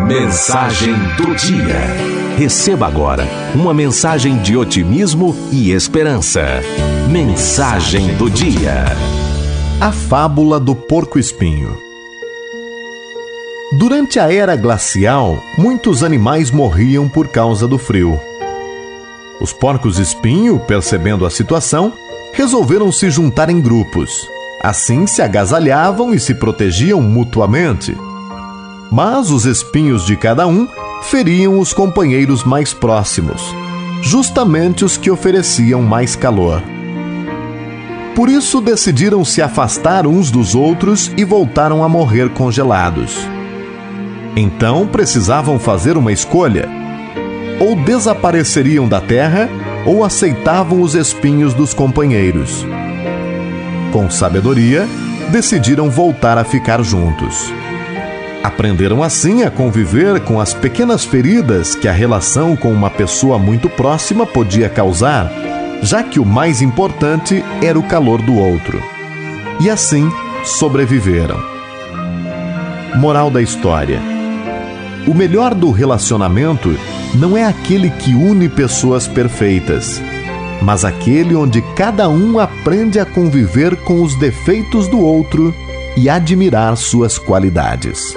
Mensagem do dia. Receba agora uma mensagem de otimismo e esperança. Mensagem do dia. A fábula do porco-espinho. Durante a era glacial, muitos animais morriam por causa do frio. Os porcos-espinho, percebendo a situação, resolveram se juntar em grupos. Assim se agasalhavam e se protegiam mutuamente. Mas os espinhos de cada um feriam os companheiros mais próximos, justamente os que ofereciam mais calor. Por isso decidiram se afastar uns dos outros e voltaram a morrer congelados. Então precisavam fazer uma escolha: ou desapareceriam da terra ou aceitavam os espinhos dos companheiros. Com sabedoria, decidiram voltar a ficar juntos. Aprenderam assim a conviver com as pequenas feridas que a relação com uma pessoa muito próxima podia causar, já que o mais importante era o calor do outro. E assim sobreviveram. Moral da história: O melhor do relacionamento não é aquele que une pessoas perfeitas, mas aquele onde cada um aprende a conviver com os defeitos do outro e admirar suas qualidades.